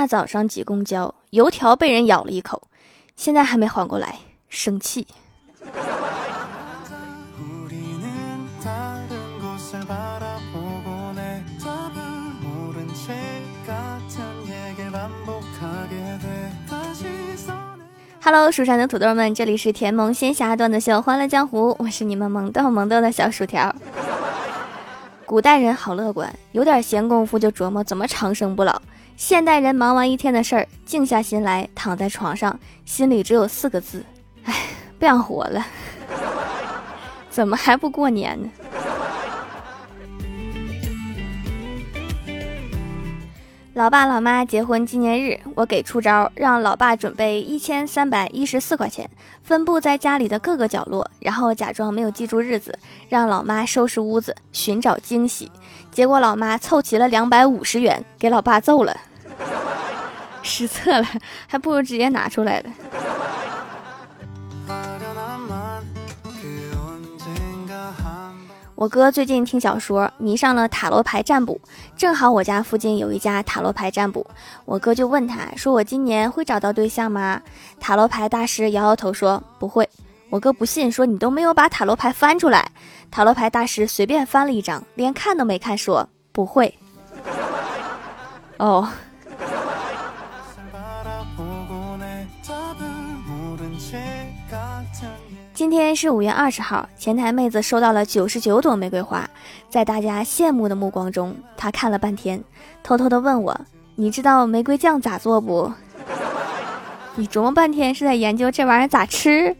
大早上挤公交，油条被人咬了一口，现在还没缓过来，生气。Hello，蜀山的土豆们，这里是甜萌仙侠段子秀欢乐江湖，我是你们萌豆萌豆的小薯条。古代人好乐观，有点闲工夫就琢磨怎么长生不老。现代人忙完一天的事儿，静下心来躺在床上，心里只有四个字：哎，不想活了。怎么还不过年呢？老爸老妈结婚纪念日，我给出招，让老爸准备一千三百一十四块钱，分布在家里的各个角落，然后假装没有记住日子，让老妈收拾屋子寻找惊喜。结果老妈凑齐了两百五十元，给老爸揍了，失策了，还不如直接拿出来的。我哥最近听小说，迷上了塔罗牌占卜。正好我家附近有一家塔罗牌占卜，我哥就问他说：“我今年会找到对象吗？”塔罗牌大师摇摇头说：“不会。”我哥不信，说：“你都没有把塔罗牌翻出来。”塔罗牌大师随便翻了一张，连看都没看，说：“不会。”哦。今天是五月二十号，前台妹子收到了九十九朵玫瑰花，在大家羡慕的目光中，她看了半天，偷偷的问我：“你知道玫瑰酱咋做不？” 你琢磨半天是在研究这玩意儿咋吃。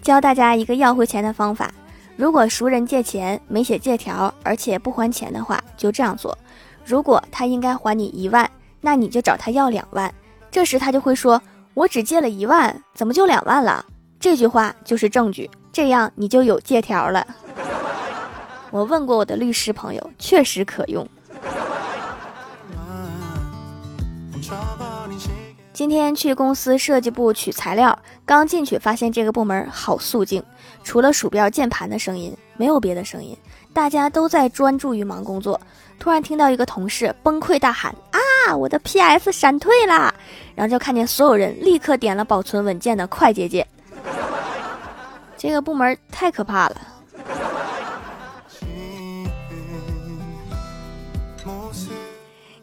教大家一个要回钱的方法：如果熟人借钱没写借条，而且不还钱的话，就这样做。如果他应该还你一万。那你就找他要两万，这时他就会说：“我只借了一万，怎么就两万了？”这句话就是证据，这样你就有借条了。我问过我的律师朋友，确实可用。今天去公司设计部取材料，刚进去发现这个部门好肃静，除了鼠标键盘的声音，没有别的声音，大家都在专注于忙工作。突然听到一个同事崩溃大喊：“啊！”！我的 PS 闪退啦，然后就看见所有人立刻点了保存文件的快捷键。这个部门太可怕了。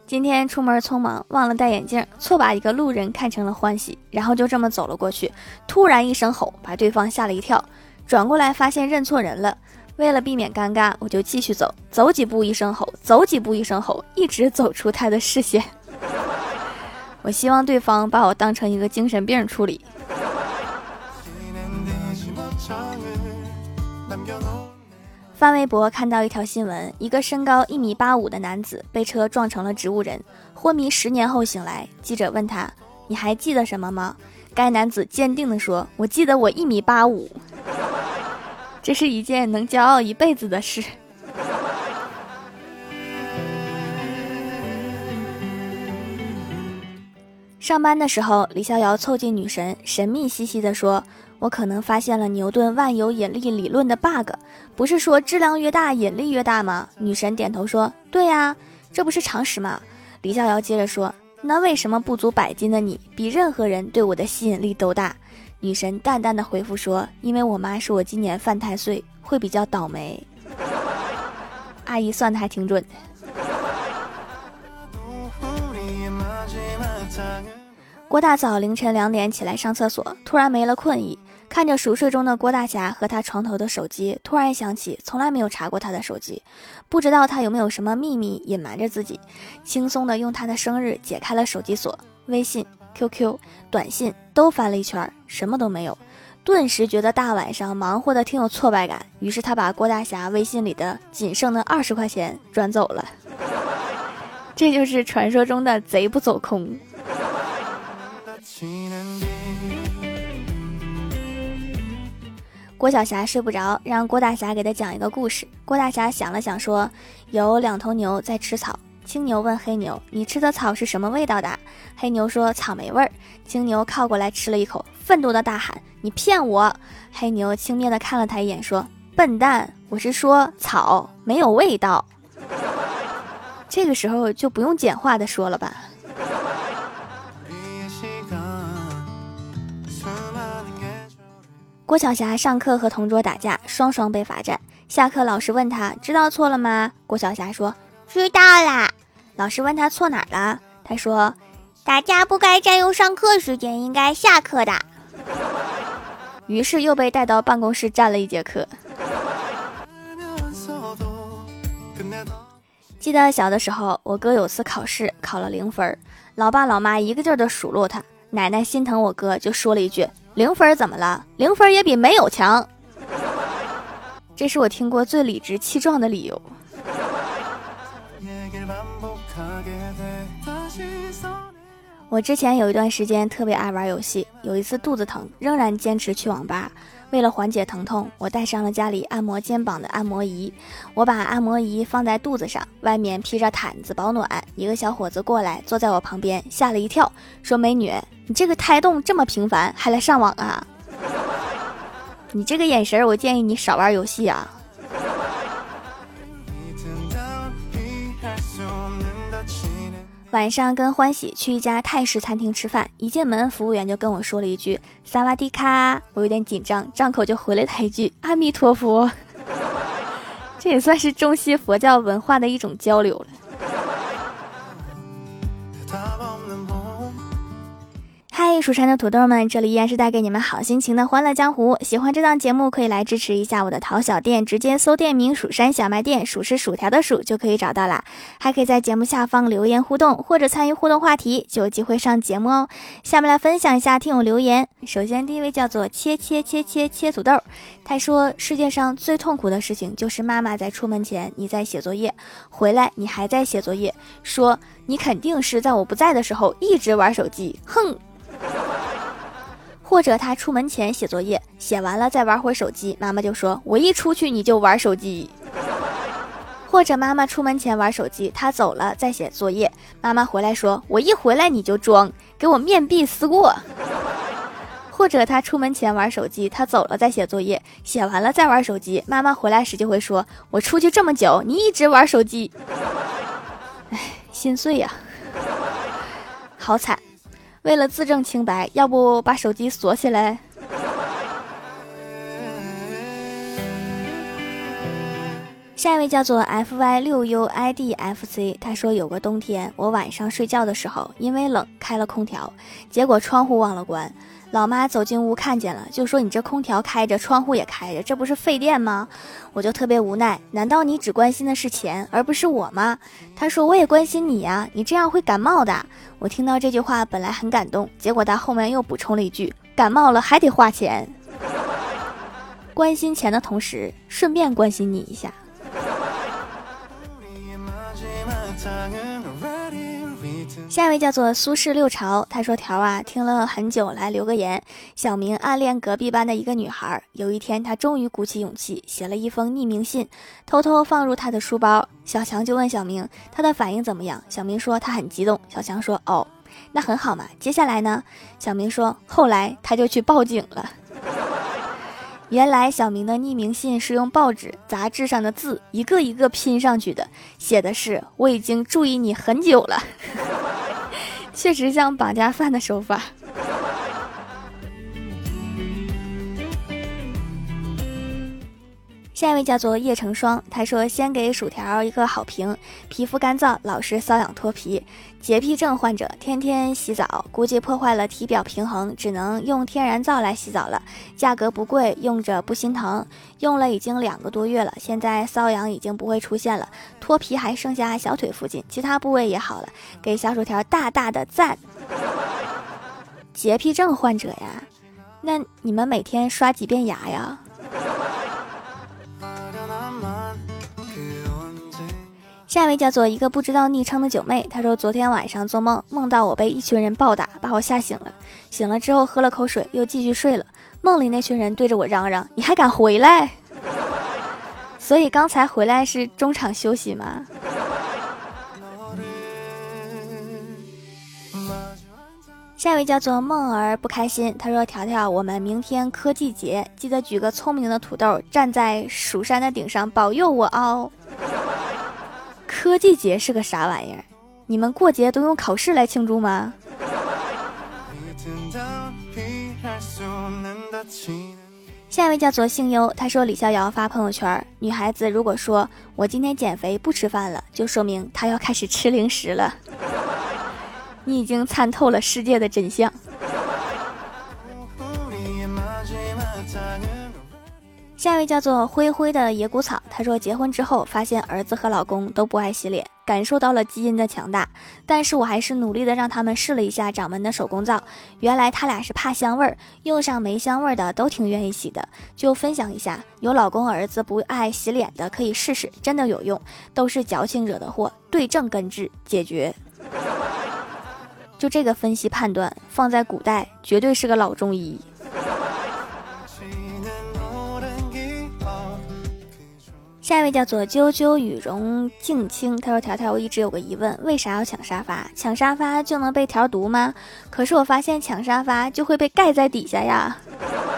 今天出门匆忙，忘了戴眼镜，错把一个路人看成了欢喜，然后就这么走了过去。突然一声吼，把对方吓了一跳，转过来发现认错人了。为了避免尴尬，我就继续走，走几步一声吼，走几步一声吼，一直走出他的视线。我希望对方把我当成一个精神病处理。翻微博看到一条新闻，一个身高一米八五的男子被车撞成了植物人，昏迷十年后醒来。记者问他：“你还记得什么吗？”该男子坚定地说：“我记得我一米八五。”这是一件能骄傲一辈子的事。上班的时候，李逍遥凑近女神，神秘兮兮地说：“我可能发现了牛顿万有引力理论的 bug，不是说质量越大引力越大吗？”女神点头说：“对呀，这不是常识吗？”李逍遥接着说：“那为什么不足百斤的你，比任何人对我的吸引力都大？”女神淡淡的回复说：“因为我妈说我今年犯太岁，会比较倒霉。”阿姨算的还挺准的。郭大嫂凌晨两点起来上厕所，突然没了困意，看着熟睡中的郭大侠和他床头的手机，突然想起从来没有查过他的手机，不知道他有没有什么秘密隐瞒着自己，轻松的用他的生日解开了手机锁，微信。QQ 短信都翻了一圈，什么都没有，顿时觉得大晚上忙活的挺有挫败感。于是他把郭大侠微信里的仅剩的二十块钱转走了。这就是传说中的贼不走空。郭晓霞睡不着，让郭大侠给他讲一个故事。郭大侠想了想说：“有两头牛在吃草。”青牛问黑牛：“你吃的草是什么味道的？”黑牛说：“草莓味儿。”青牛靠过来吃了一口，愤怒的大喊：“你骗我！”黑牛轻蔑的看了他一眼，说：“笨蛋，我是说草没有味道。这个时候就不用简化的说了吧。郭晓霞上课和同桌打架，双双被罚站。下课，老师问他知道错了吗？郭晓霞说知道啦。老师问他错哪儿了？他说打架不该占用上课时间，应该下课的。于是又被带到办公室站了一节课。记得小的时候，我哥有次考试考了零分，老爸老妈一个劲儿的数落他，奶奶心疼我哥，就说了一句：“零分怎么了？零分也比没有强。”这是我听过最理直气壮的理由。我之前有一段时间特别爱玩游戏，有一次肚子疼，仍然坚持去网吧。为了缓解疼痛，我带上了家里按摩肩膀的按摩仪。我把按摩仪放在肚子上，外面披着毯子保暖。一个小伙子过来坐在我旁边，吓了一跳，说：“美女，你这个胎动这么频繁，还来上网啊？” 你这个眼神，我建议你少玩游戏啊。晚上跟欢喜去一家泰式餐厅吃饭，一进门，服务员就跟我说了一句“萨瓦迪卡”，我有点紧张，张口就回了他一句“阿弥陀佛”。这也算是中西佛教文化的一种交流了。蜀山的土豆们，这里依然是带给你们好心情的欢乐江湖。喜欢这档节目，可以来支持一下我的淘小店，直接搜店名“蜀山小卖店”，数是薯条的数就可以找到啦。还可以在节目下方留言互动，或者参与互动话题，就有机会上节目哦。下面来分享一下听友留言。首先第一位叫做切切切切切土豆，他说世界上最痛苦的事情就是妈妈在出门前你在写作业，回来你还在写作业，说你肯定是在我不在的时候一直玩手机，哼。或者他出门前写作业，写完了再玩会手机，妈妈就说：“我一出去你就玩手机。”或者妈妈出门前玩手机，他走了再写作业，妈妈回来说：“我一回来你就装，给我面壁思过。”或者他出门前玩手机，他走了再写作业，写完了再玩手机，妈妈回来时就会说：“我出去这么久，你一直玩手机。” 哎，心碎呀，好惨。为了自证清白，要不把手机锁起来？下一位叫做 F Y 六 U I D F C，他说有个冬天，我晚上睡觉的时候，因为冷开了空调，结果窗户忘了关。老妈走进屋看见了，就说：“你这空调开着，窗户也开着，这不是费电吗？”我就特别无奈，难道你只关心的是钱，而不是我吗？她说：“我也关心你呀，你这样会感冒的。”我听到这句话本来很感动，结果她后面又补充了一句：“感冒了还得花钱。” 关心钱的同时，顺便关心你一下。下一位叫做苏轼六朝，他说：“条啊，听了很久，来留个言。小明暗恋隔壁班的一个女孩，有一天他终于鼓起勇气，写了一封匿名信，偷偷放入他的书包。小强就问小明，他的反应怎么样？小明说他很激动。小强说：哦，那很好嘛。接下来呢？小明说：后来他就去报警了。”原来小明的匿名信是用报纸、杂志上的字一个一个拼上去的，写的是“我已经注意你很久了”，确实像绑架犯的手法。下一位叫做叶成霜，他说：“先给薯条一个好评，皮肤干燥，老是瘙痒脱皮，洁癖症患者天天洗澡，估计破坏了体表平衡，只能用天然皂来洗澡了。价格不贵，用着不心疼，用了已经两个多月了，现在瘙痒已经不会出现了，脱皮还剩下小腿附近，其他部位也好了，给小薯条大大的赞。洁癖症患者呀，那你们每天刷几遍牙呀？”下一位叫做一个不知道昵称的九妹，她说昨天晚上做梦，梦到我被一群人暴打，把我吓醒了。醒了之后喝了口水，又继续睡了。梦里那群人对着我嚷嚷：“你还敢回来？”所以刚才回来是中场休息吗？下一位叫做梦儿不开心，他说：“条条，我们明天科技节，记得举个聪明的土豆站在蜀山的顶上保佑我哦。”科技节是个啥玩意儿？你们过节都用考试来庆祝吗？下一位叫做姓优，他说李逍遥发朋友圈：女孩子如果说我今天减肥不吃饭了，就说明她要开始吃零食了。你已经参透了世界的真相。下一位叫做灰灰的野谷草，他说结婚之后发现儿子和老公都不爱洗脸，感受到了基因的强大。但是我还是努力的让他们试了一下掌门的手工皂，原来他俩是怕香味儿，用上没香味儿的都挺愿意洗的。就分享一下，有老公儿子不爱洗脸的可以试试，真的有用，都是矫情惹的祸，对症根治解决。就这个分析判断，放在古代绝对是个老中医。下一位叫做啾啾羽绒静清，他说：“条条，我一直有个疑问，为啥要抢沙发？抢沙发就能被条毒吗？可是我发现抢沙发就会被盖在底下呀，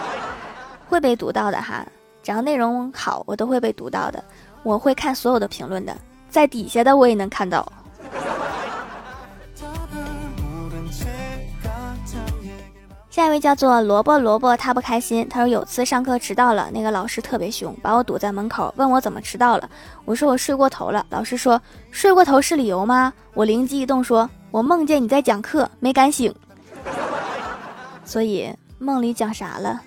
会被读到的哈。只要内容好，我都会被读到的。我会看所有的评论的，在底下的我也能看到。”下一位叫做萝卜萝卜，他不开心。他说有次上课迟到了，那个老师特别凶，把我堵在门口，问我怎么迟到了。我说我睡过头了。老师说睡过头是理由吗？我灵机一动说，我梦见你在讲课，没敢醒。所以梦里讲啥了？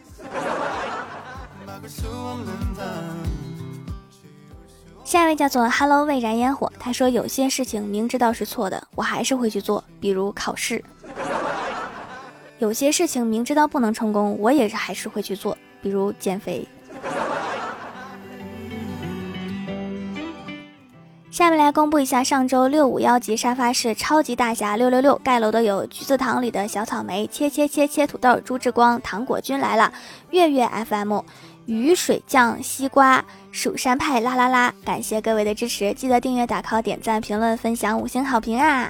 下一位叫做 Hello 未燃烟火，他说有些事情明知道是错的，我还是会去做，比如考试。有些事情明知道不能成功，我也是还是会去做，比如减肥。下面来公布一下上周六五幺级沙发是超级大侠六六六盖楼的有橘子糖里的小草莓切切切切土豆朱志光糖果君来了月月 FM 雨水酱西瓜蜀山派啦啦啦，感谢各位的支持，记得订阅打 call 点赞评论分享五星好评啊！